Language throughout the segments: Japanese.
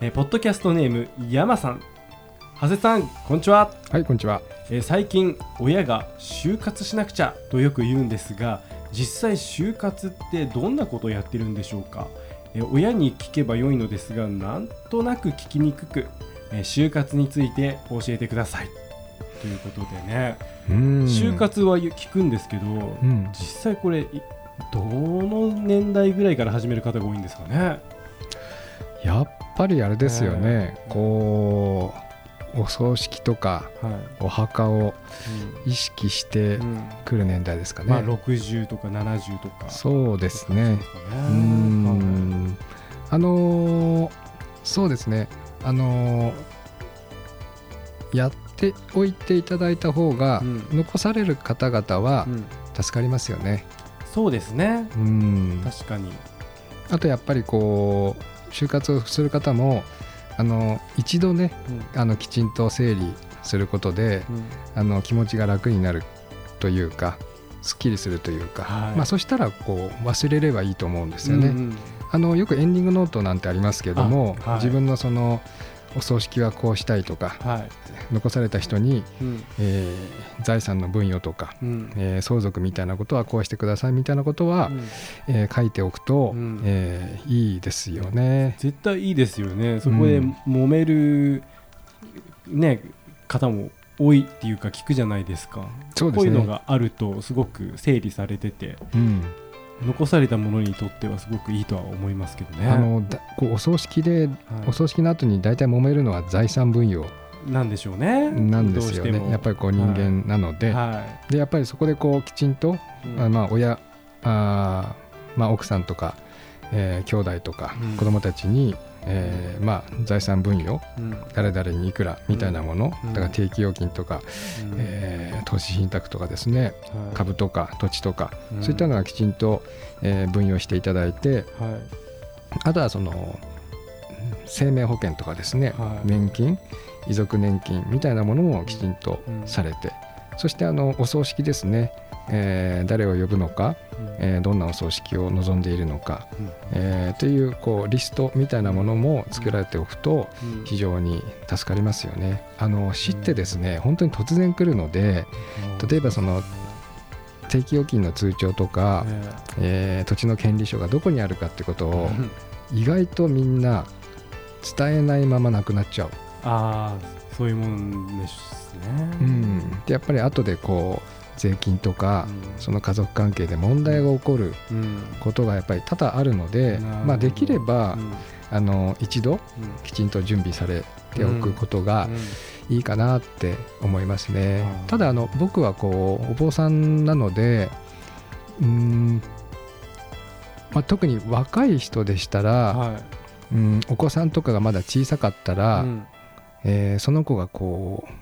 えーポッドキャストネーム山さん長谷さんこんにちは、はい、こんにちは。えー最近親が就活しなくちゃとよく言うんですが実際就活ってどんなことをやってるんでしょうか、えー親に聞けばよいのですがなんとなく聞きにくく、えー就活について教えてくださいということでね、うん就。活は聞くんですけど、うん。実際これいどの年代ぐらいから始める方が多いんですかねやっぱりあれですよね。うんこう、お葬式とかはい、お墓を意識してうんうんくる年代ですかね。まあ60とか70とかそうですね。そうんあのーそうですね。あのーやっておいていただいた方が、うん残される方々は助かりますよね。そうですねうん。確かにあとやっぱりこう就活をする方もあの一度ねあのきちんと整理することでうん。あの気持ちが楽になるというかすっきりするというか、はい。まあ、そしたらこう忘れればいいと思うんですよね。うんうん。あのよくエンディングノートなんてありますけども、あはい。自分のそのお葬式はこうしたいとかはい。残された人に、うん。えー財産の分与とか、うん。えー相続みたいなことはこうしてくださいみたいなことは、うん。えー書いておくと、うん。えーいいですよね。絶対いいですよね。そこでうん。揉めるね方も多いっていうか聞くじゃないですか。そうですね。こういうのがあるとすごく整理されてて。うん残されたものにとってはすごくいいとは思いますけどね。あのだこうお葬式ではい。お葬式の後に大体揉めるのは財産分与。なんでしょうね。なんですよね。やっぱりこう人間なので、はでやっぱりそこでこうきちんと、いうん。あまあ親あーまあ奥さんとか、えー兄弟とかうん。子供たちに、えーまあ財産分与うん。誰々にいくらみたいなもの、うん。だから定期預金とか、うん。えー投資信託とかですね。はい。株とか土地とか、うん。そういったのはきちんと、えー分与していただいて。はい。あとはその生命保険とかですね、はい。年金遺族年金みたいなものもきちんとうん。されて、そしてあのお葬式ですね、えー誰を呼ぶのか、うん。えーどんなお葬式を望んでいるのか、うん。えーというこうリストみたいなものも作られておくとうん。非常に助かりますよね。あの死ってですね本当に突然来るので例えばその定期預金の通帳とか、ねえ。ー土地の権利書がどこにあるかってことをうん。意外とみんな伝えないままなくなっちゃう。ああそういうもんですね。うん、でやっぱり後でこう税金とか、その家族関係で問題が起こることがやっぱり多々あるので、まあ、できれば、うん。あの一度うん。きちんと準備されておくことがいいかなって思いますね。うん。ただあの僕はこうお坊さんなのでうーん、まあ、特に若い人でしたら、はうんお子さんとかがまだ小さかったいら、うん。えーその子がこう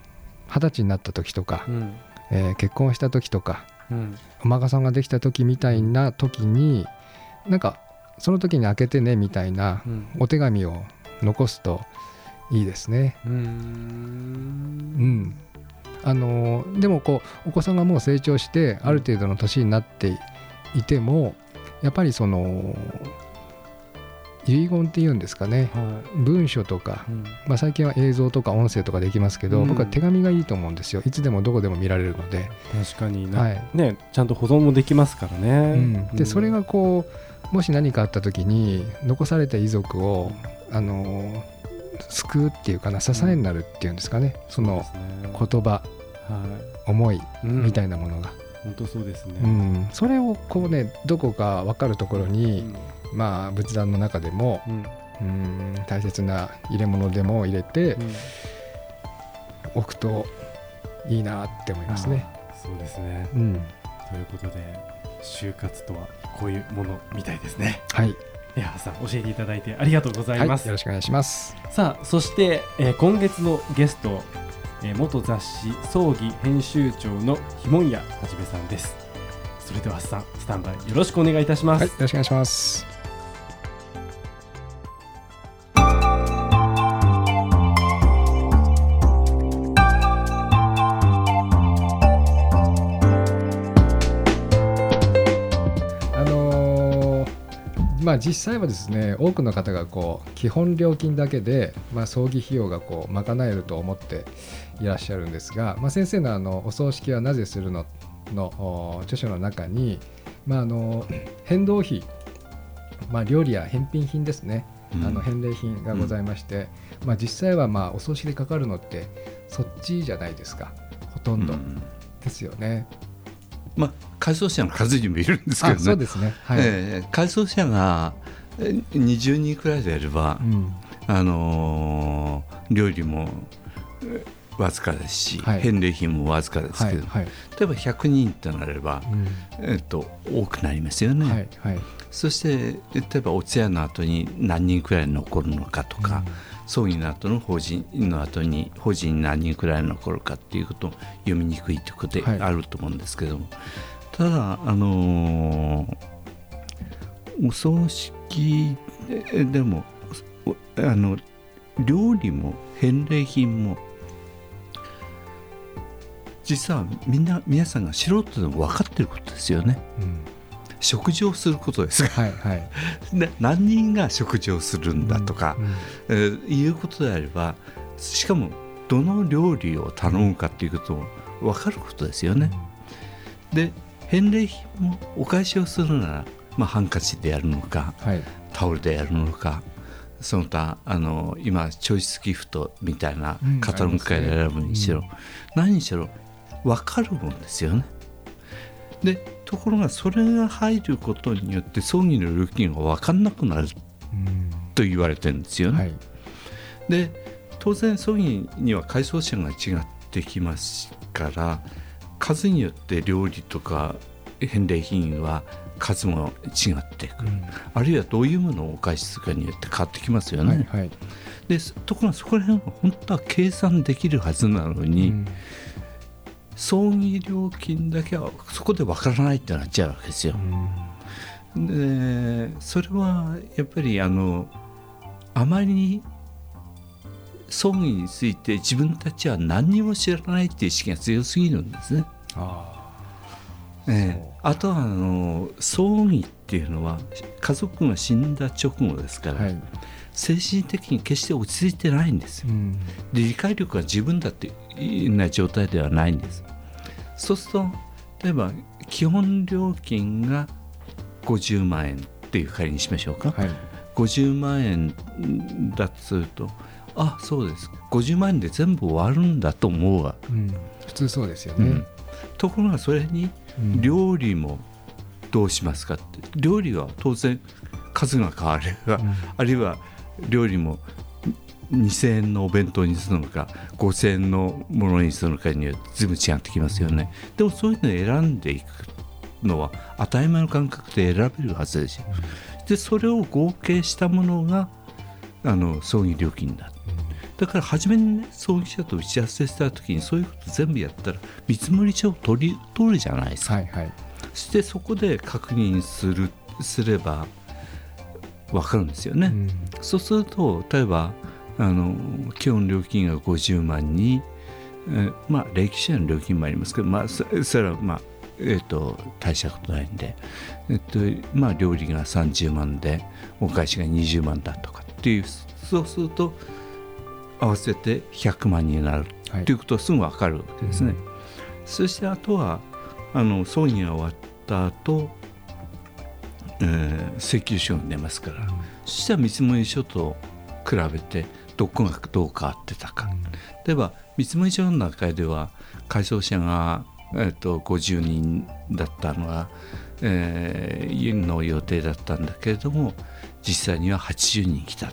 二十歳になった時とか、うんえー結婚した時とかうん。お孫さんができた時みたいな時になんかその時に開けてねみたいなうん。お手紙を残すといいですね。うーうんん。あのーでもこうお子さんがもう成長してある程度の年になっていてもやっぱりその遺言っていうんですかね。は文書とかいうん。まあ、最近は映像とか音声とかできますけど、うん。僕は手紙がいいと思うんですよ。いつでもどこでも見られるので、確かにな。はい。ねちゃんと保存もできますからね。うん。でそれがこうもし何かあった時に残された遺族を、あのー救うっていうかな支えになるっていうんですかね、その言葉は思いいみたいななものが、本当そうですうねん。それをこうねどこか分かるところに、まあ仏壇の中でもうん。うん大切な入れ物でも入れてうんおくといいなって思いますね。そうですね。うん、ということで就活とはこういうものみたいですね。はい。江原さん教えていただいてありがとうございます、はい、よろしくお願いします。さあそして、えー今月のゲスト、えー元雑誌葬儀編集長のひもんやはじめさんです。それではさんスタンバイよろしくお願いいたします、はいよろしくお願いしますまあ実際はですね多くの方がこう基本料金だけで、まあ、葬儀費用がこう賄えると思っていらっしゃるんですが、まあ、先生のあのお葬式はなぜするののお著書の中に、まあ、あの変動費、まあ、料理や返品品ですね、あの返礼品がございまして、まあ、実際はまあお葬式でかかるのってそっちじゃないですかほとんどうんですよね。まあ改装者の数にもいるんですけどあそうね。ですね。はい。えー改装者がえー20人くらいでやれば、うん。あのー料理もえーわずかですし、はい。返礼品もわずかですけど、はいはい。例えば100人となれば、うん。えっと多くなりますよね。はいはい。そして例えばお通夜の後に何人くらい残るのかとか、葬儀の後の法人の後に法人に何人くらい残るかっていうことを読みにくいということではい。あると思うんですけども、ただあのーお葬式ででもおあの料理も返礼品も実はみんな皆さんが素人でも分かってることですよね。うん食事をすることです。がはいはい。で 何人が食事をするんだとか、うんえーいうことであればしかもどの料理を頼むかっていうことも分かることですよね。で返礼品もお返しをするなら、まあ、ハンカチでやるのかはい。タオルでやるのかその他あの今チョイスギフトみたいなうんカタログから選ぶにしろ、あり何にしろ分かるもんですよね。でところがそれが入ることによって葬儀の料金が分かんなくなるうん。と言われてるんですよね。はい。で当然葬儀には改装者が違ってきますから数によって料理とか返礼品は数も違ってくる、あるいはどういうものをお返しするかによって変わってきますよね。はいはい。でところがそこら辺は本当は計算できるはずなのに、うん葬儀料金だけはそこでわからないってなっちゃうわけですよ。でそれはやっぱりあのあまりに葬儀について自分たちは何にも知らないっていう意識が強すぎるんですね。あええあとはあの葬儀っていうのは家族が死んだ直後ですから、あはい精神的に決して落ち着いてないんですよ。うん。で理解力が十分だっていな状態ではないんです。そうすると例えば基本料金が50万円っていう仮にしましょうか、はい。50万円だとするとあそうです。50万円で全部終わるんだと思うわ、うん。普通そうですよね。うん。ところがそれにうん。料理もどうしますかって。料理は当然数が変われば、うん。あるいは料理も2000円のお弁当にするのか5000円のものにするのかによって随分違ってきますよね、でもそういうのを選んでいくのは当たり前の感覚で選べるはずですよ、でそれを合計したものがあの葬儀料金だだから初めにね葬儀社と打ち合わせした時にそういうこと全部やったら見積書を取り取るじゃないですか、はいはい。そしてそこで確認するすれば分かるんですよね、うん。そうすると例えばあの基本料金が50万に、えーまあ歴史の料金もありますけど、まあ、そそれはまあえー、と大したことないんで、えっとまあ、料理が30万でお返しが20万だとかっていうそうすると合わせて100万になるはいということはすぐ分かるわけですね。うん。そしてあとはあの葬儀が終わった後、えー請求書が出ますから、そしたら見積書と比べてどこがどう変わってたか、例えば見積書の中では改装者が、えー、と50人だったのは、えーの予定だったんだけれども実際には80人来た。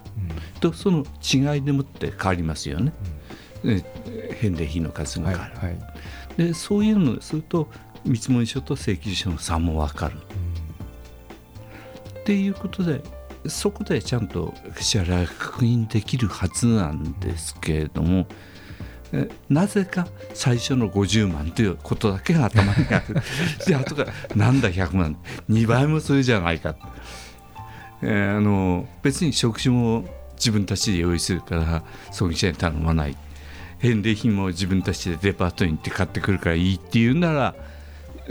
とその違いでもって変わりますよね、えー返礼品の数がはい変わる。はいでそういうのをすると見積書と請求書の差も分かる。っていうことでそこでちゃんと支払い確認できるはずなんですけれども、えなぜか最初の50万ということだけが頭にある。で後からなんだ100万2倍もするじゃないか、えーあの別に食事も自分たちで用意するから葬儀社に頼まない。返礼品も自分たちでデパートに行って買ってくるからいいっていうなら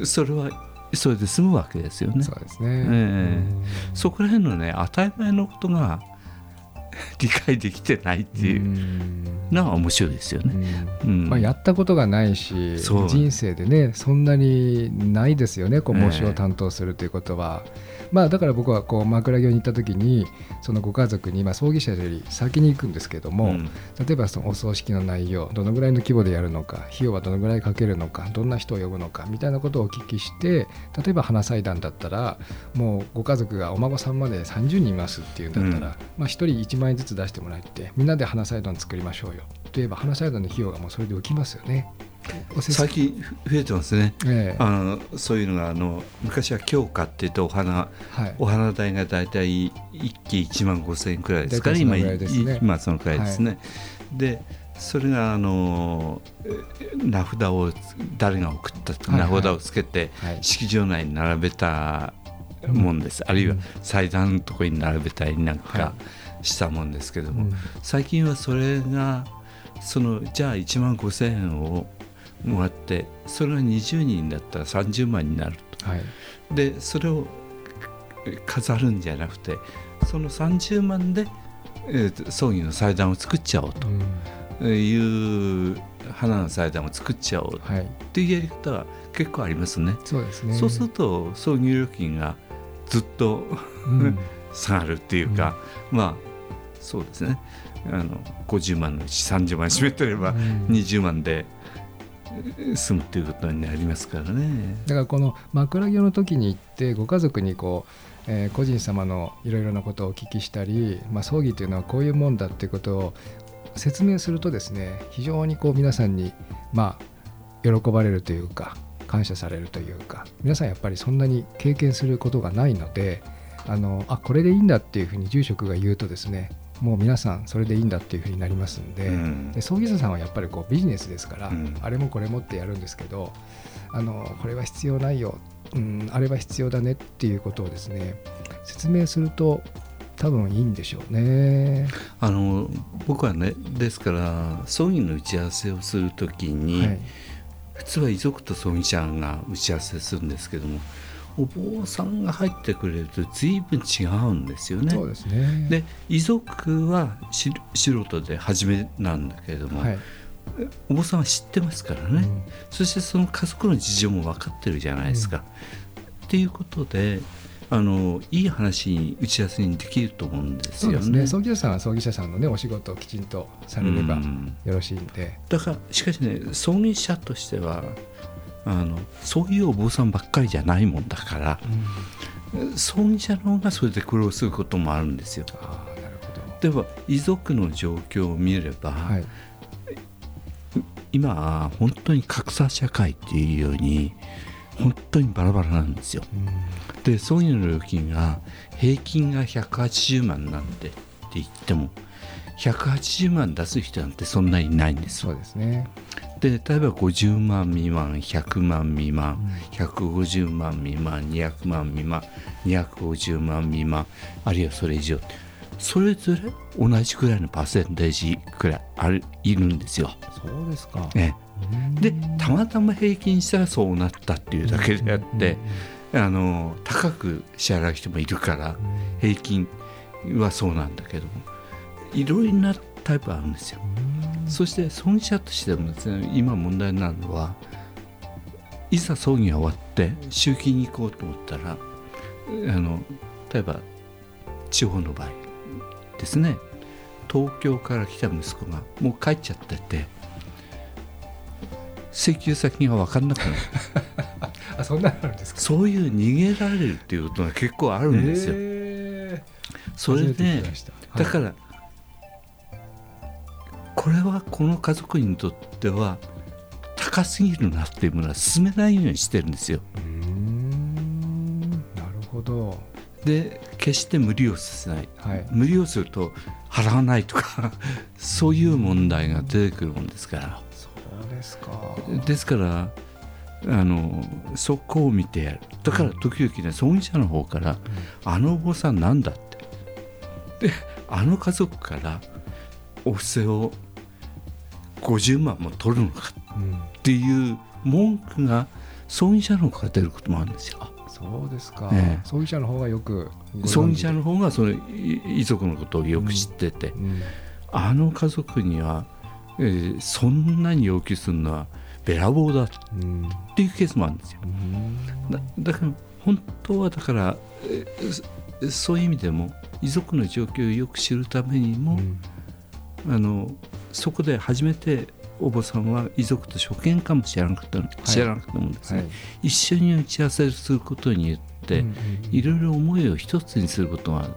それはそれで済むわけですよね。そうですね、ええそこら辺のね当たり前のことが 理解できてないっていう。うん。のは面白いですようね。ん。うん。まあ、やったことがないし人生でねそんなにないですよねこうええ。模試を担当するということは、まあだから僕はこう枕木に行った時にそのご家族に、まあ、葬儀社より先に行くんですけども、うん。例えばそのお葬式の内容どのぐらいの規模でやるのか費用はどのぐらいかけるのかどんな人を呼ぶのかみたいなことをお聞きして例えば花祭壇だったらもうご家族がお孫さんまで30人いますっていうんだったら、まあ、1人1万円ずつ出してもらってみんなで花祭壇作りましょうよ。といえば花祭壇の費用がもうそれで浮きますよね。最近増えてますね。ええ。あのそういうのがあの昔は京花って言ってお花はい。お花代が大体1期1万5千円くらいですから今大体そのぐらいですね。今そのくらいですね。でそれがあのえ名札を誰が送ったってはいはい。名札をつけてはい。式場内に並べたもんです、あるいは祭壇のところに並べたりなんはかしたもんですけども、うん。最近はそれがそのじゃあ1万5千円をもらってそれが20人だったら30万になるはい。とでそれをえ飾るんじゃなくてその30万で、えーと葬儀の祭壇を作っちゃおううん。という花の祭壇を作っちゃおうはいっていうやり方は結構ありますね。そうですね。そうすると葬儀料金がずっとうん。下がるっていうか、まあそうですねあの50万のうち30万占めてればうん20万でえ済むっていうことになりますからね。だからこの枕木の時に行ってご家族にこう、えー個人様のいろいろなことをお聞きしたり、まあ、葬儀というのはこういうもんだっていうことを説明するとですね非常にこう皆さんにまあ喜ばれるというか感謝されるというか皆さんやっぱりそんなに経験することがないのであのあこれでいいんだっていうふうに住職が言うとですねもう皆さんそれでいいんだっていうふうになりますんで,、うん。で葬儀社さんはやっぱりこうビジネスですから、うん。あれもこれもってやるんですけどあのこれは必要ないよ、うん、あれは必要だねっていうことをですね説明すると多分いいんでしょうね。あの僕はねですから葬儀の打ち合わせをするときに、はい。普通は遺族と葬儀社が打ち合わせするんですけどもお坊さんが入ってくれると随分違うんですよね。そうですね。で遺族はし素人で初めなんだけれども、はいお坊さんは知ってますからね、うんそしてその家族の事情も分かってるじゃないですか。っていうことであのいい話に打ち合わせにできると思うんですよね。そうですね。葬儀社さんは葬儀社さんのねお仕事をきちんとされればうんよろしいんで。だからしかしね葬儀社としてはあのそういうお坊さんばっかりじゃないもんだから葬儀社の方がそれで苦労することもあるんですよ。ああなるほど。では遺族の状況を見れば、はい今は本当に格差社会っていうように本当にバラバラなんですよ。うんで葬儀の料金が平均が180万なんでって言っても180万出す人なんてそんなにいないんですよそうですね。で例えば50万未満100万未満150万未満200万未満250万未満あるいはそれ以上それぞれ同じくらいのパーセンテージくらいあるいるんですよ。そうですか。ね、でたまたま平均したらそうなったっていうだけであって、あの高く支払う人もいるから平均はそうなんだけどもいろいろなタイプあるんですよ。そして葬儀者としてもですね今問題になるのはいざ葬儀が終わって集金に行こうと思ったらあの例えば地方の場合ですね。東京から来た息子がもう帰っちゃってて請求先が分かんなくなる。あそんなのあるんですか？そういう逃げられるっていうことが結構あるんですよ。それできました。だから、これはこの家族にとっては高すぎるなっていうものは進めないようにしてるんですよ。なるほど。で決して無理をさせない。はい。無理をすると払わないとか そういう問題が出てくるもんですから。そうですか。ですからあのそこを見てやる。だから時々ね葬儀社の方から「あのお坊さんなんだ?」って。であの家族からお布施を50万も取るのかうんっていう文句が葬儀社の方から出ることもあるんですよ。そうですか、ええ。葬儀社の方がよく葬儀社の方がそのい遺族のことをよく知ってて、うんあの家族には、えーそんなに要求するのはべらぼうだっうんていうケースもあるんですよ。だだから本当はだから、えーそそういう意味でも遺族の状況をよく知るためにも、あのそこで初めてお坊さんは遺族と初見かもしれなかった、知らなかったもんですね、はい。一緒に打ち合わせすることによって、うんうんいろいろ思いを一つにすることが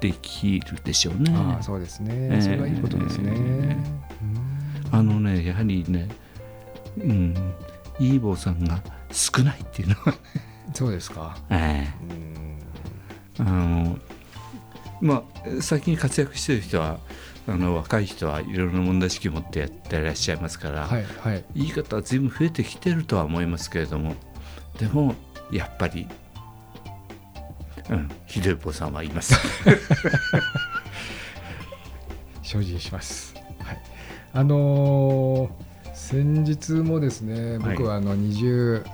できるでしょうね。ああそうですね、ええ。それはいいことですね、あのねやはりね、うん、いい坊さんが少ないっていうのは、そうですか、えうん。えあのまあ最近活躍してる人はあの若い人はいろいろな問題意識を持ってやってらっしゃいますから、はいはい言い方は随分増えてきてるとは思いますけれどもでもやっぱり、うん、ひどい坊さんはいます。精進します。はい、あのー先日もですね、はい僕はあの 20,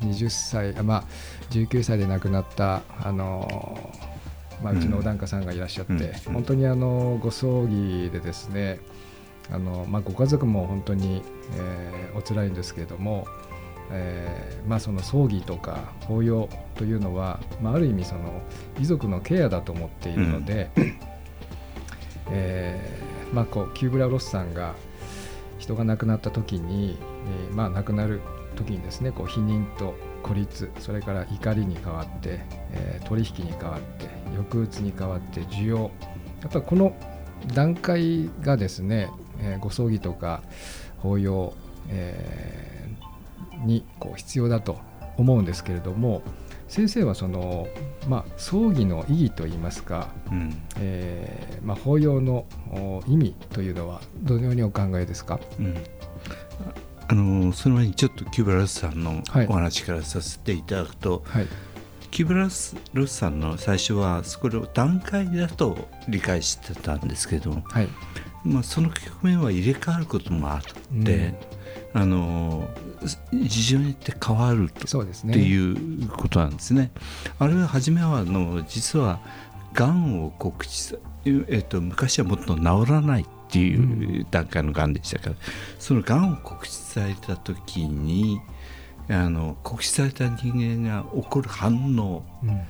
20歳、あまあ19歳で亡くなったあのーまあ、うちのお檀家さんがいらっしゃって、うんうん本当にあのご葬儀でですね、あのまあご家族も本当に、えーお辛いんですけれども。えーまあ、その葬儀とか法要というのは、まあ、ある意味その遺族のケアだと思っているので、えーまあ、こうキューブラ・ロスさんが人が亡くなった時に、えーまあ、亡くなる時にですねこう否認と孤立それから怒りに変わって、えー取引に変わって抑うつに変わって需要。やっぱりこの段階がですね、えーご葬儀とか法要、えーにこう必要だと思うんですけれども先生はその、まあ、葬儀の意義といいますか、うん。えーまあ、法要のお意味というのはどのようにお考えですか？うんあのその前にちょっとキューブラスさんのはい。お話からさせていただくと、はい。キューブラスロスさんの最初はそれを段階だと理解してたんですけども、はい。まあ、その局面は入れ替わることもあって、あの事情によって変わるとそうですね。っていうことなんですね。あれは初めはあの実はがんを告知さ、えっと昔はもっと治らないっていう段階のがんでしたから、そのがんを告知された時にあの告知された人間が起こる反応うん。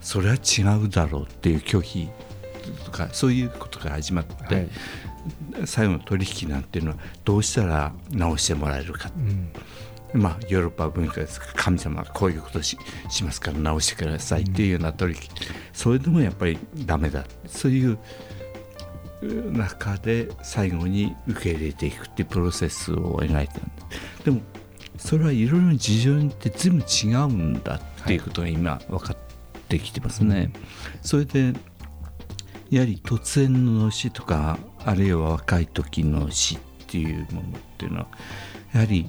それは違うだろうっていう拒否とかそういうことが始まって、はい。最後の取引なんていうのはどうしたら直してもらえるか。うん。まあ、ヨーロッパ文化ですから神様がこういうことししますから直してくださいっていうような取引、それでもやっぱりダメだ。そういうう中で最後に受け入れていくっていうプロセスを描いてるんでもそれはいろいろな事情によって全部違うんだっていうことが今分かってきてますね。それでやはり突然の死とかあるいは若い時の死っていうものっていうのはやはり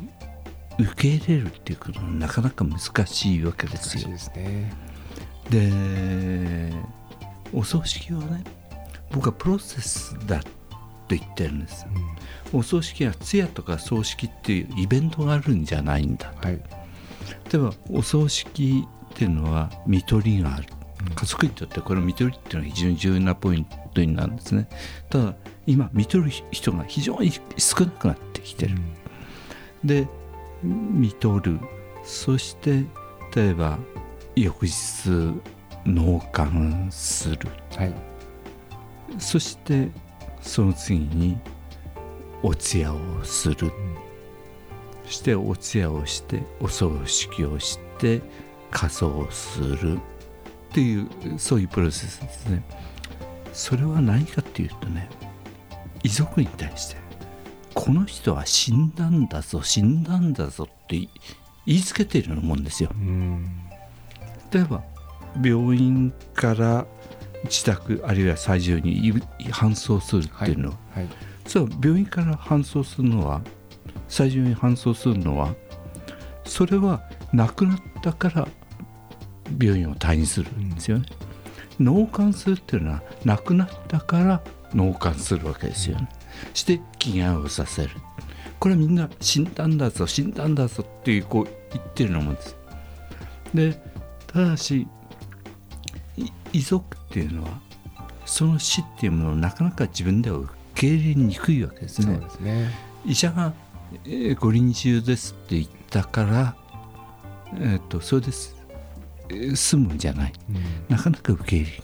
受け入れるっていうことはなかなか難しいわけですよ。ですねでお葬式はね僕はプロセスだと言ってるんです。お葬式は通夜とか葬式っていうイベントがあるんじゃないんだ。はい例えばお葬式っていうのは看取りがある。家族にとってこの看取りっていうのは非常に重要なポイントになるんですね。ただ今看取る人が非常に少なくなってきてる。で見取るそして例えば翌日納棺するはいそしてその次にお通夜をする、そしてお通夜をしてお葬式をして仮装する。っていうそういうプロセスですね。それは何かっていうとね遺族に対してこの人は死んだんだぞ死んだんだぞって言いつけているようなもんですよ。うん。例えば病院から自宅あるいは最上にい搬送するっていうのは、はいそう病院から搬送するのは最上に搬送するのはそれは亡くなったから病院を退院するんですよね。納棺するっていうのは亡くなったから納棺するわけですよね。して祈願をさせる。これはみんな死んだんだぞ死んだんだぞっていうこう言ってるようなもんです。でただしい遺族っていうのはその死っていうものをなかなか自分では受け入れにくいわけですね。ですね。医者が、えーご臨終ですって言ったから、えー、とそれです、えー済むんじゃない。うん。なかなか受け入れる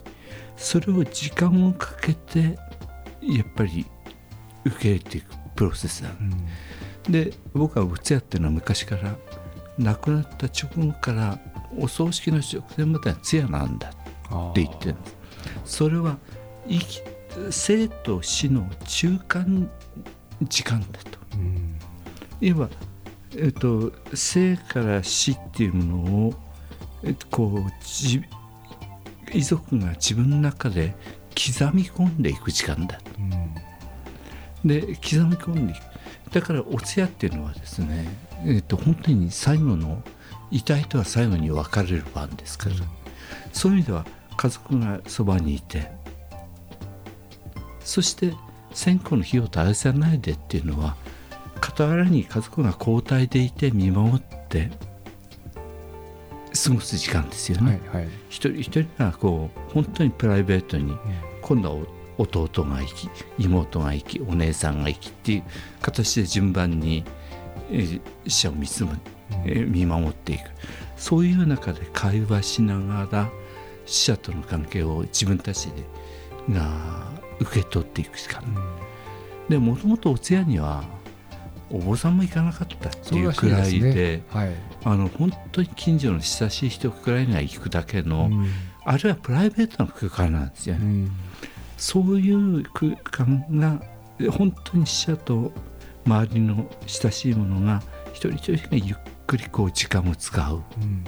それを時間をかけてやっぱり受け入れていくプロセスなのうん。で僕はお通夜っていうのは昔から亡くなった直後からお葬式の直前までは通夜なんだって言ってるそれは生と死の中間時間だとうんいわば、えっと、生から死っていうものを、えっと、こう遺族が自分の中で刻み込んでいく時間だうんで刻み込んでいくだからお通夜っていうのはですね、えっと、本当に最後の遺体とは最後に別れる番ですから、そういう意味では家族がそばにいてそして線香の火を絶やさないでっていうのは傍らに家族が交代でいて見守って過ごす時間ですよね。はいはい。一人一人がこう本当にプライベートに今度はお弟が生き妹が生きお姉さんが生きっていう形で順番に、えー死者を見つめ、えー見守っていく。そういう中で会話しながら死者との関係を自分たちでが受け取っていく時間、でもともとお通夜にはお坊さんも行かなかったっていうくらいでね。はい。あの本当に近所の親しい人くらいが行くだけの、うん。あるいはプライベートな空間なんですよね。うん。そういう空間が本当に死者と周りの親しい者が一人一人がゆっくりこう時間を使う。うん。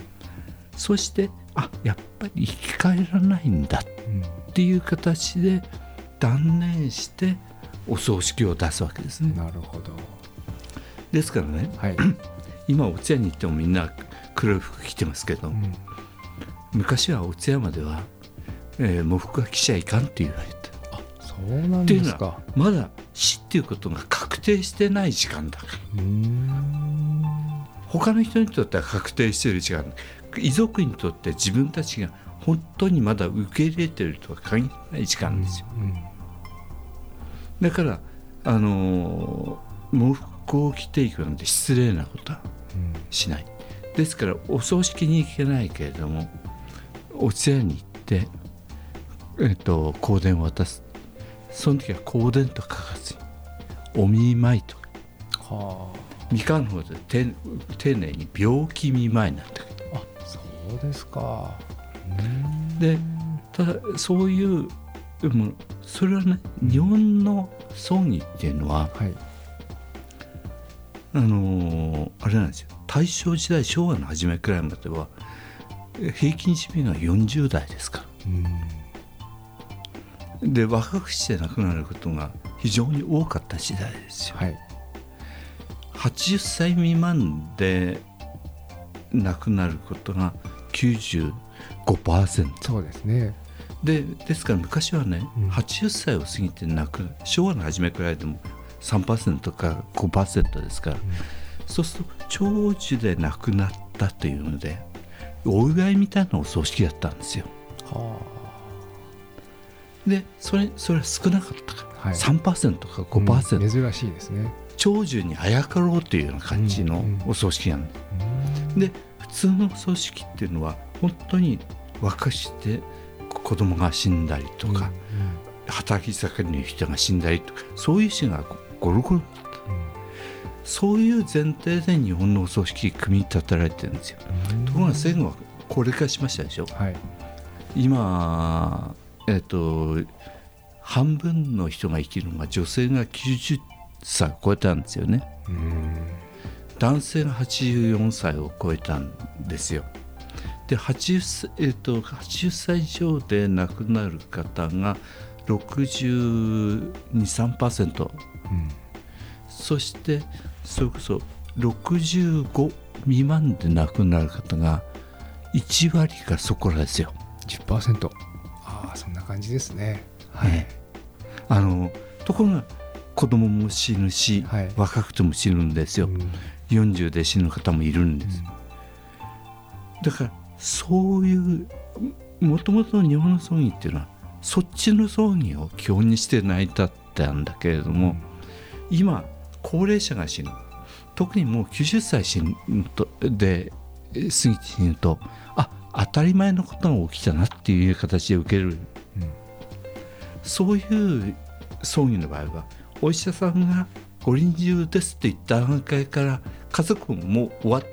そしてあやっぱり生き返らないんだうんっていう形で断念してお葬式を出すわけですね。なるほど。ですからねはい。今お通夜に行ってもみんな黒い服着てますけど、うん。昔はお通夜までは、えー喪服は着ちゃいかんって言われて。そうなんっていうのですかはまだ死っていうことが確定してない時間だから。他の人にとっては確定している時間遺族にとって自分たちが本当にまだ受け入れているとは限らない時間ですよ。だからあのー喪服を着ていくなんて失礼なことはうん。しない。ですからお葬式に行けないけれどもお通夜に行って、えっと香典を渡す。その時は香典と書かずにお見舞いとか。は三河の方で丁丁寧に病気見舞いなんてそうですか。でただそういうでもそれはね日本の葬儀っていうのははい。あのーあれなんですよ。大正時代昭和の初めくらいまではえ平均寿命が40代ですから。うん。で若くして亡くなることが非常に多かった時代ですよ。はい。80歳未満で亡くなることが95%そうですね。でですから昔はね、うん。80歳を過ぎて亡く昭和の初めくらいでも3%か5%ですから、そうすると長寿で亡くなったというのでお祝いみたいなお葬式だったんですよ。はでそれそれは少なかった。から、はい3%かあ5%、うん。珍しいですね。長寿にあやかろうというような感じのうんうん。お葬式なん。で,、で普通のお葬式っていうのは本当に若くして子供が死んだりとか、働き盛りの人が死んだりとかそういう人がゴロゴロそういう前提で日本のお葬式組み立てられてるんですよ。ところが戦後は高齢化しましたでしょ。はい。今えっ、と半分の人が生きるのが女性が90歳を超えたんですよね。うん男性が84歳を超えたんですよ。で 80, 歳えー、と80歳以上で亡くなる方が62.3%、うん。そしてそれこそ65未満で亡くなる方が1割かそこらですよ。10%ああそんな感じですね。はい、ねあのところが子供も死ぬし、はい。若くても死ぬんですよ、うん40で死ぬ方もいるんです、だからそういうもともとの日本の葬儀っていうのはそっちの葬儀を基本にして成り立ったんだけれども、今高齢者が死ぬ。特にもう90歳死ぬとで過ぎて死ぬとあ当たり前のことが起きたなっていう形で受ける、そういう葬儀の場合はお医者さんがご臨終ですって言った段階から家族ももう終わっ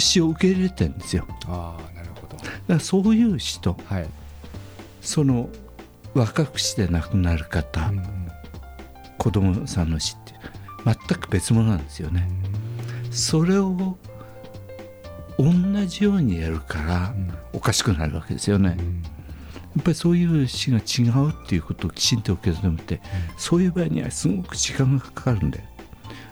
死を受け入れてるんですよ。だかああなるほど。らそういう死とはい、その若くして亡くなる方、うんうん。子供さんの死って全く別物なんですよね。それを同じようにやるからうん。おかしくなるわけですよね。うん。やっぱりそういう死が違うっていうことをきちんと受け止めて、そういう場合にはすごく時間がかかるんで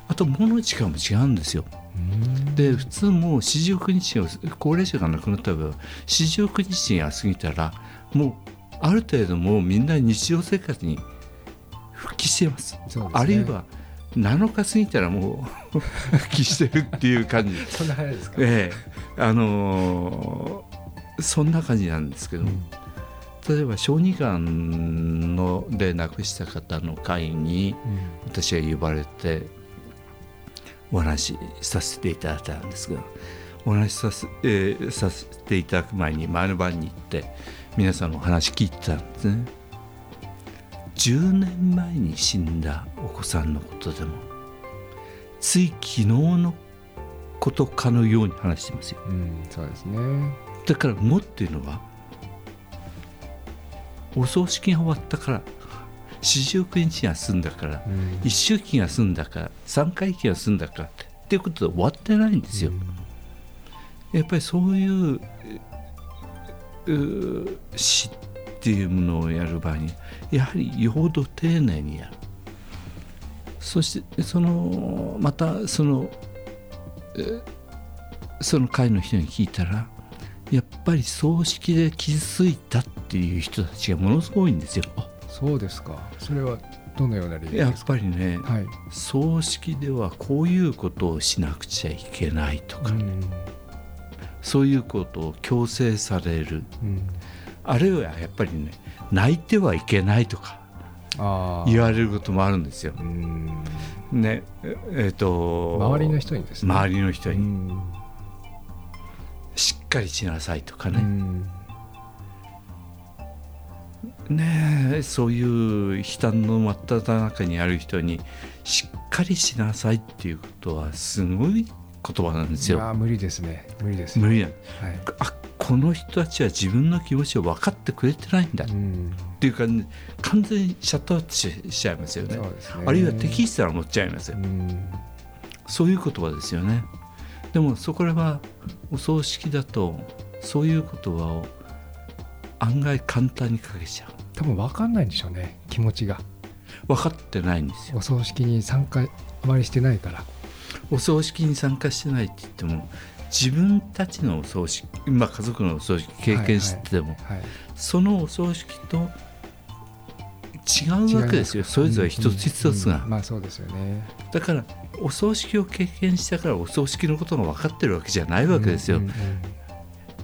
あと物の時間も違うんですよ。うん。で普通もう四十九日を高齢者が亡くなった場合は四十九日が過ぎたらもうある程度もうみんな日常生活に復帰しています。ね。あるいは7日過ぎたらもう 復帰してるっていう感じ。そんな早いですか、ええ。あのーそんな感じなんですけど、うん例えば小児がんので亡くした方の会に私は呼ばれてお話しさせていただいたんですがお話しさせ,、えーさせていただく前に前の晩に行って皆さんのお話聞いてたんですね。10年前に死んだお子さんのことでもつい昨日のことかのように話してますよ。うんうんそうですね。だからもっていうのはお葬式が終わったから四十九日が済んだからうん。一周期が済んだから三回期が済んだからっていうことで終わってないんですよ。やっぱりそういう死っていうものをやる場合にやはりよほど丁寧にやる。そしてそのまたそのえその会の人に聞いたらやっぱり葬式で傷ついたっていう人たちがものすごいんですよ。そうですか。それはどのような理由やっですか？ぱりね、はい、葬式ではこういうことをしなくちゃいけないとか、うん。そういうことを強制される。うん、あるいはやっぱりね泣いてはいけないとかああ言われることもあるんですよ。うん。ねええっと周りの人にですね。周りの人に。うんしっかりしなさいとかうね、ん。ねえそういう悲嘆の真っ只中にある人にしっかりしなさいっていうことはすごい言葉なんですよ。無理ですね。無理です無理やはい。あこの人たちは自分の気持ちを分かってくれてないんだ。っうん。ていうか、ね、完全にシャットアウトししちゃいますよね。ね。あるいは敵意すら持っちゃいますよ、うん。そういう言葉ですよねでもそこらはお葬式だとそういう言葉を案外簡単にかけちゃう。多分分かんないんでしょうね気持ちが。分かってないんですよ。お葬式に参加あまりしてないから。お葬式に参加してないって言っても自分たちのお葬式、まあ、家族のお葬式経験してても、はいそのお葬式と違うわけですよ。それぞれ一つ一つが、うんうんまあそうですよね。だからお葬式を経験したからお葬式のことが分かってるわけじゃないわけですよ、うんうんうん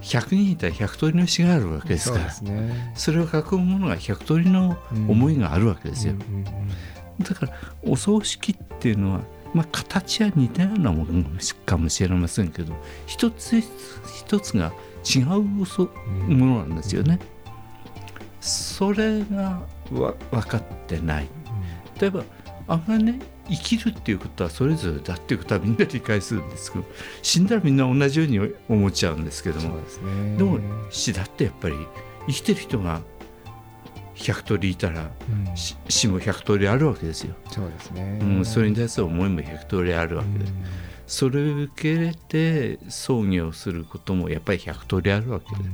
100人いたら100通りの詩があるわけですから。そね。それを囲むものが100通りの思いがあるわけですよ、うんうんうんだからお葬式っていうのは、まあ、形は似たようなものかもしれませんけど一つ一つが違うものなんですよね。それがわ分かってない。例えば案外ね生きるっていうことはそれぞれだっていうことはみんな理解するんですけど死んだらみんな同じように思っちゃうんですけども。ですね。でも死だってやっぱり生きてる人が100通りいたらうん。し死も100通りあるわけですよ。そうですね。うん、それに対する思いも100通りあるわけで、それを受け入れて葬儀をすることもやっぱり100通りあるわけで、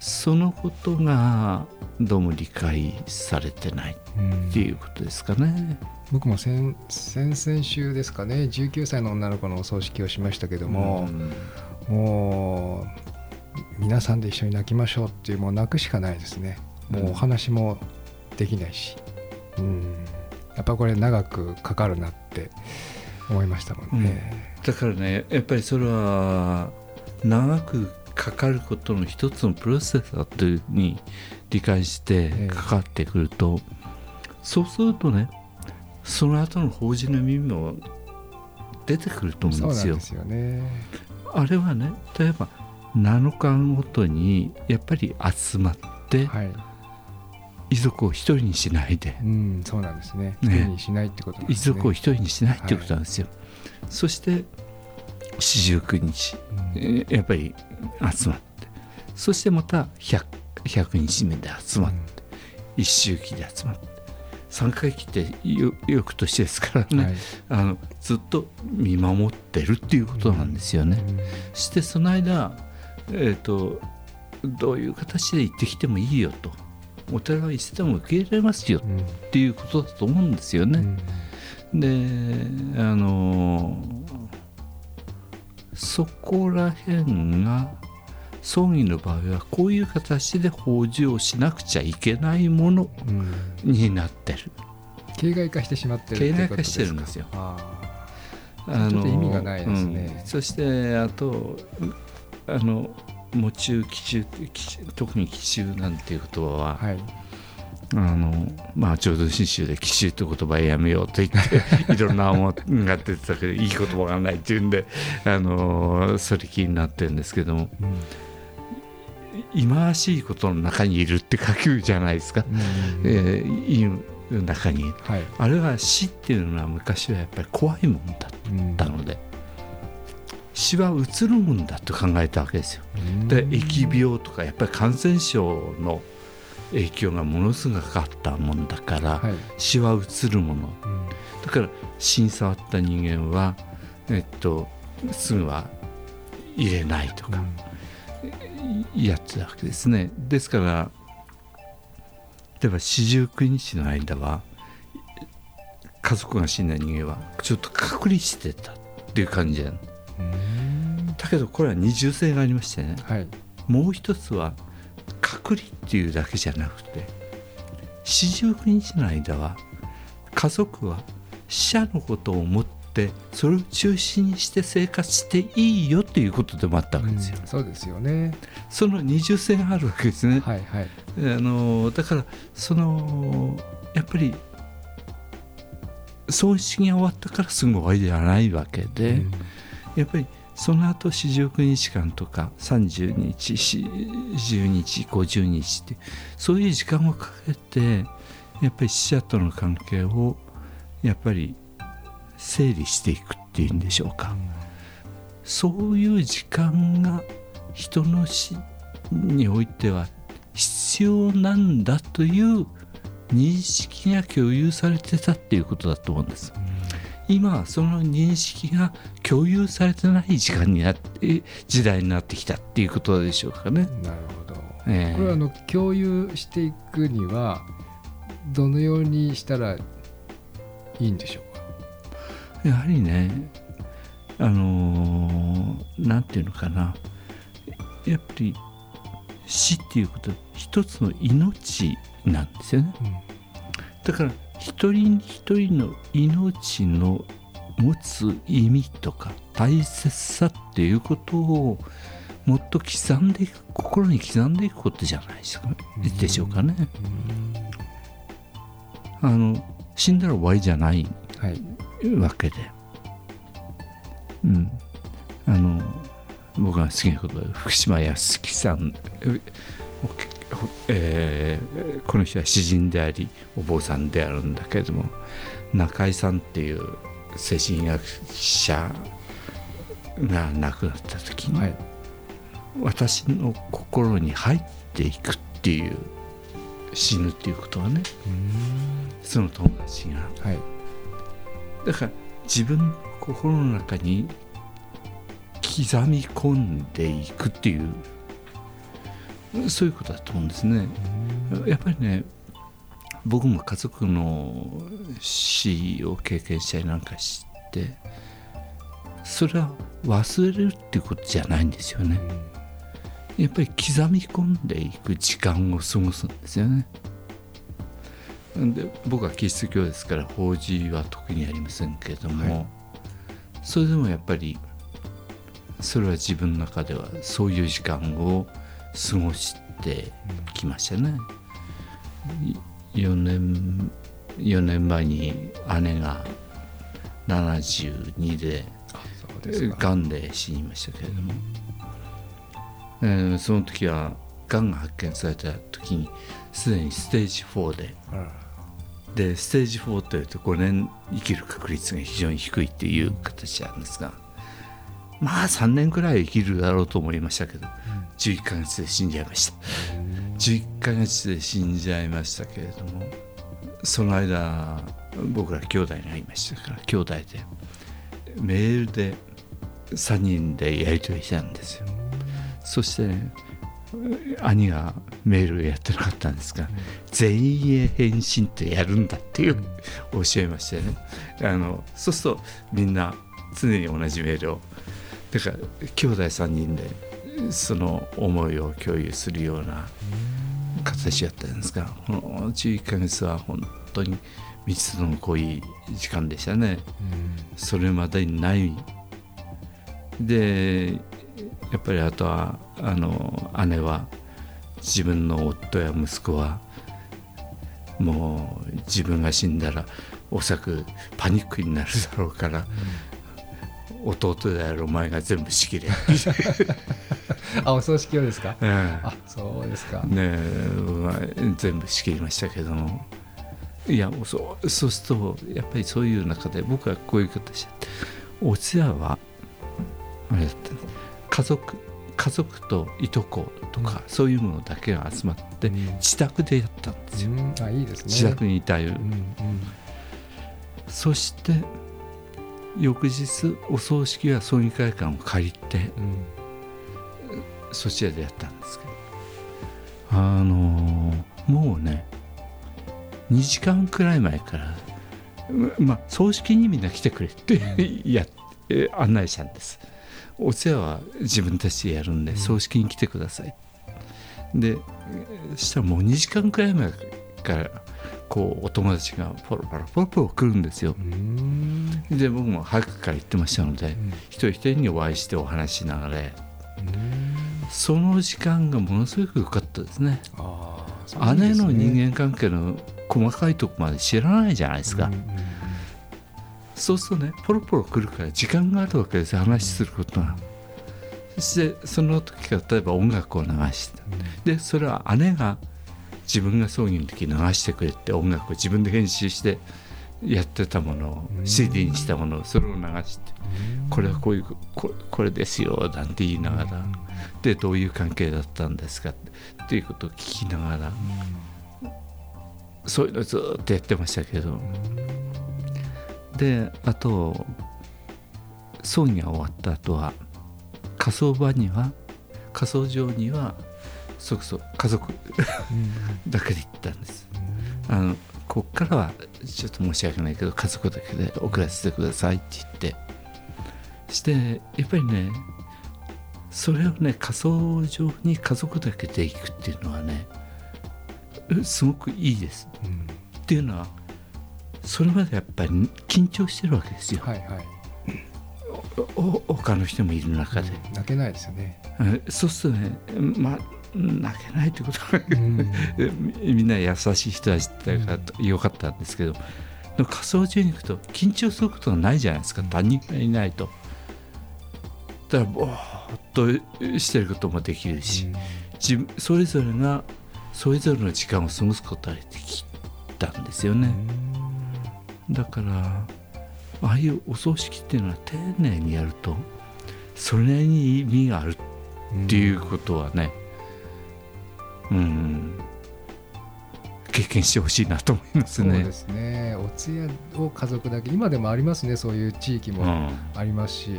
そのことがどうも理解されてないっていうことですかね。僕も先先々週ですかね19歳の女の子のお葬式をしましたけども、もう皆さんで一緒に泣きましょうっていうもう泣くしかないですね。もうお話もできないし、うん、やっぱこれ長くかかるなって思いましたもんね、だからねやっぱりそれは長くかかることの一つのプロセスだというふうに理解してかかってくると、そうするとねその後の法事の耳も出てくると思うんですよ。すよねあれはね例えば7日ごとにやっぱり集まってはい、遺族を一人にしないでうん、そうなんですね。ね一人にしないってことなんで遺。族を一人にしないってことなんですよ。そして四十九日うんえーやっぱり集まって。そしてまた 100, 100日目で集まって、一周期で集まって。3回忌ってよ翌年ですからね、はい。あのずっと見守ってるっていうことなんですよね。そしてその間、えー、とどういう形で行ってきてもいいよと。お寺はいつでも受け入れますようんうんっていうことだと思うんですよね。であのそこら辺が葬儀の場合はこういう形で法事をしなくちゃいけないものうん。になってる。形骸化してしまってる形骸化してるんですよ。ああちょっと意味がないですね。うん。そしてあとあの喪中奇中特に奇中なんていう言葉は、ーはいあのまあ浄土真宗で奇襲って言葉はやめようと言っていろんな思いが出てたけどいい言葉がないっていうんであのそれ気になってるんですけども。うん忌まわしいことの中にいるって書くじゃないですか、うん。えー、いい中に。はい。あれは死っていうのは昔はやっぱり怖いもんだったので死は移るもんだと考えたわけですよ。うん。で疫病とかやっぱり感染症の影響がものすごくかかったもんだから、はい。死は移るもの。うん。だから死に触った人間はえっとすぐは入れないとかやってたわけですね。ですから例えば四十九日の間は家族が死んだ人間はちょっと隔離してたっていう感じなのうん。だけどこれは二重性がありましてね。はい。もう一つは隔離っていうだけじゃなくて四十九日の間は家族は死者のことを思ってそれを中心にして生活していいよということでもあったわけですよ。うんそうですよねその二重性があるわけですね。はいはいあのだからそのやっぱり葬式が終わったからすぐ終わりではないわけで。うんやっぱりその後四十九日間とか30日40日50日ってそういう時間をかけてやっぱり死者との関係をやっぱり整理していくっていうんでしょうかそういう時間が人の死においては必要なんだという認識が共有されてたっていうことだと思うんです。今はその認識が共有されてない時間になって時代になってきたっていうことでしょうかね。なるほど。ええ。これはあの共有していくにはどのようにしたらいいんでしょうか？やはりねあのーなんていうのかな。やっぱり死っていうことは一つの命なんですよね。だから一人一人の命の持つ意味とか大切さっていうことをもっと刻んでいく心に刻んでいくことじゃないですかでしょうかね。あの死んだら終わりじゃないはい。わけで、うん、あの僕が好きなことは福島康樹さん、ええーこの人は詩人でありお坊さんであるんだけれども中井さんっていう精神医学者が亡くなった時に、はい。私の心に入っていくっていう死ぬっていうことはねその友達が。はい。だから自分の心の中に刻み込んでいくっていうそういうことだと思うんですね。やっぱりね僕も家族の死を経験したりなんかしてそれは忘れるっていうことじゃないんですよね。やっぱり刻み込んでいく時間を過ごすんですよね。で僕はキリスト教ですから法事は特にありませんけれども、はい、それでもやっぱりそれは自分の中ではそういう時間を過ごしてきましたね。4年 ,4 年前に姉が72でがんで死にましたけれども、えー、その時はがんが発見された時にすでにステージ4で、でステージ4というと5年生きる確率が非常に低いっていう形なんですが。まあ3年くらい生きるだろうと思いましたけど、11ヶ月で死んじゃいました。11ヶ月で死んじゃいましたけれどもその間僕ら兄弟がいましたから兄弟でメールで3人でやり取りしたんですよ。そして、ね、兄がメールやってなかったんですが、うん、全員へ返信ってやるんだっていう、うん、教えましてね。あのそうするとみんな常に同じメールを。だから兄弟3人でその思いを共有するような形だったんですがこの11ヶ月は本当に密度の濃い時間でしたね、それまでにない。でやっぱりあとはあの姉は自分の夫や息子はもう自分が死んだらおそらくパニックになるだろうから、うん、弟であるお前が全部仕切れ。あお葬式用ですか、えー、あそうですか。ねまあ、全部仕切りましたけども。いやそうそうするとやっぱりそういう中で僕はこういう形でお通夜はあれだった家族家族といとことか、うん、そういうものだけが集まって、うん、自宅でやったんですよ、うん、あいいですね。自宅にいたい、うんうん、そして翌日お葬式は葬儀会館を借りて、そちらでやったんですけど。あのー、もうね2時間くらい前からまあ葬式にみんな来てくれってや案内したんです。お世話は自分たちでやるんで、葬式に来てください。でしたらもう2時間くらい前からこうお友達がポロポロポロポロ来るんですよ。で僕も早くから行ってましたので、うん、一人一人にお会いしてお話しながらその時間がものすごく良かったですね。姉の人間関係の細かいとこまで知らないじゃないですか、うんうんそうするとねポロポロ来るから時間があるわけですよ話することが。そしてその時から例えば音楽を流して、でそれは姉が自分が葬儀の時流してくれて音楽を自分で編集してやってたものを CD にしたものをそれを流してこれはこういうここれですよなんて言いながらでどういう関係だったんですかっていうことを聞きながらそういうのずっとやってましたけど。であと葬儀が終わった後は火葬場には火葬場にはそこそ家族だけで行ったんです。あのこっからはちょっと申し訳ないけど家族だけで送らせてくださいって言って。してやっぱりねそれをね火葬場に家族だけで行くっていうのはねすごくいいです。うん、っていうのはそれまでやっぱり緊張してるわけですよ。はいはい。他の人もいる中で、うん、泣けないですよね。そうするとね。まあ泣けないってことは、うん、みんな優しい人たちだからよかったんですけど、うん、仮想中に行くと緊張することがないじゃないですか。他人がいないと。だからぼーっとしてることもできるし、自分それぞれがそれぞれの時間を過ごすことができたんですよね。だからああいうお葬式っていうのは丁寧にやるとそれなりに意味があるっていうことはね、うん、現経験してほしいなと思いますね。そうですね。お通夜を家族だけ今でもありますねそういう地域もうん。ありますし、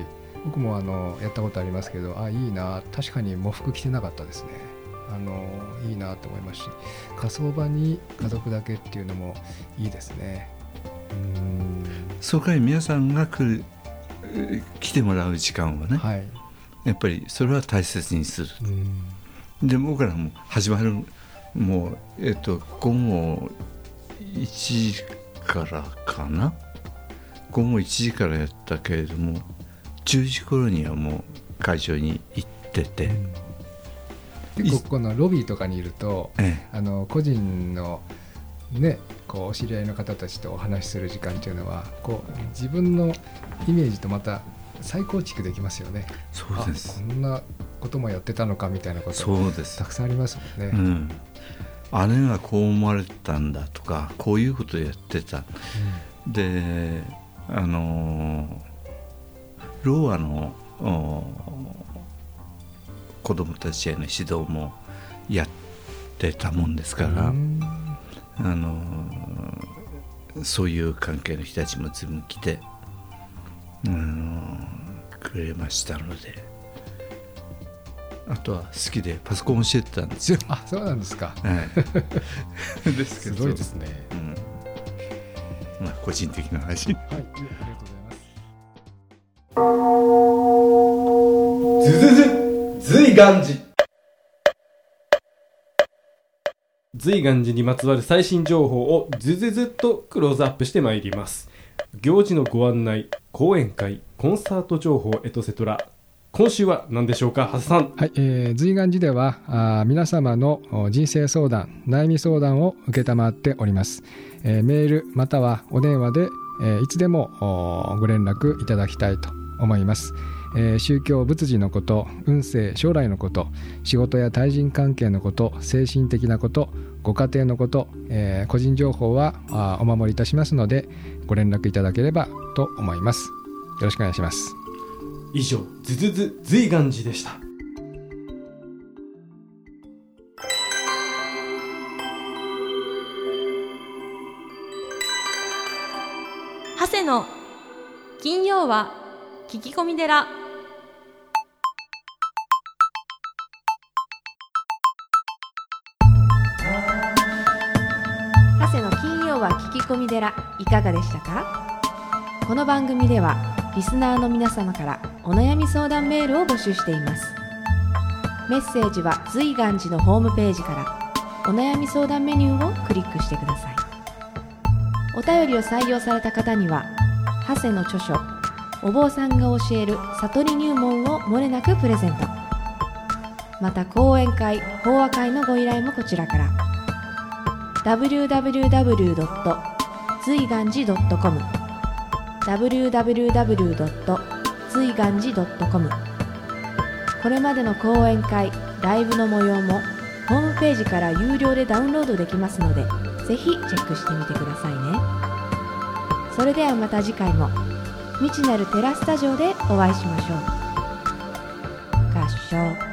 僕もあのやったことありますけどあいいな。確かに喪服着てなかったですね。あのいいなと思いますし。火葬場に家族だけっていうのもいいですね。うん。それから皆さんが来るえー来てもらう時間はね、はい。やっぱりそれは大切にする。うんで僕らも始まるもうえっ、と午後1時からかな？午後1時からやったけれども10時頃にはもう会場に行ってて、結構このロビーとかにいるとえあの個人のねこうお知り合いの方たちとお話しする時間っていうのはこう自分のイメージとまた再構築できますよね。えそうです。あこんなこともやってたのかみたいなことそうです。たくさんありますもんね。うん。姉がこう思われてたんだとかこういうことやってた。であのローアのお子供たちへの指導もやってたもんですから、うん。あのそういう関係の人たちもず分来て、うん、くれましたのであとは好きでパソコン教えてたんですよ。あそうなんですか。はい、ですけすどごいですね。うんまあ、個人的な話はい、ありがとうございます。ずずず随願寺随願寺にまつわる最新情報をずずずっとクローズアップしてまいります行事のご案内講演会コンサート情報エトセトラ今週は何でしょうか長谷さん。はい、えー、随願寺ではあ皆様の人生相談悩み相談を承っております、えーメールまたはお電話で、えーいつでもおご連絡いただきたいと思います、えー宗教仏事のこと運勢将来のこと仕事や対人関係のこと精神的なことご家庭のこと、えー個人情報はあお守りいたしますのでご連絡いただければと思います。よろしくお願いします。以上ずずず随願寺でした。長谷の金曜は聞き込み寺。長谷の金曜は聞き込み寺いかがでしたか？この番組ではリスナーの皆様からお悩み相談メールを募集しています。メッセージは随願寺のホームページからお悩み相談メニューをクリックしてください。お便りを採用された方には長谷の著書「お坊さんが教える悟り入門」をもれなくプレゼント。また講演会法話会のご依頼もこちらから。www. 随願寺 .com www. 随願寺 .com これまでの講演会ライブの模様もホームページから有料でダウンロードできますのでぜひチェックしてみてくださいね。それではまた次回も未知なるテラスタジオでお会いしましょう。合唱。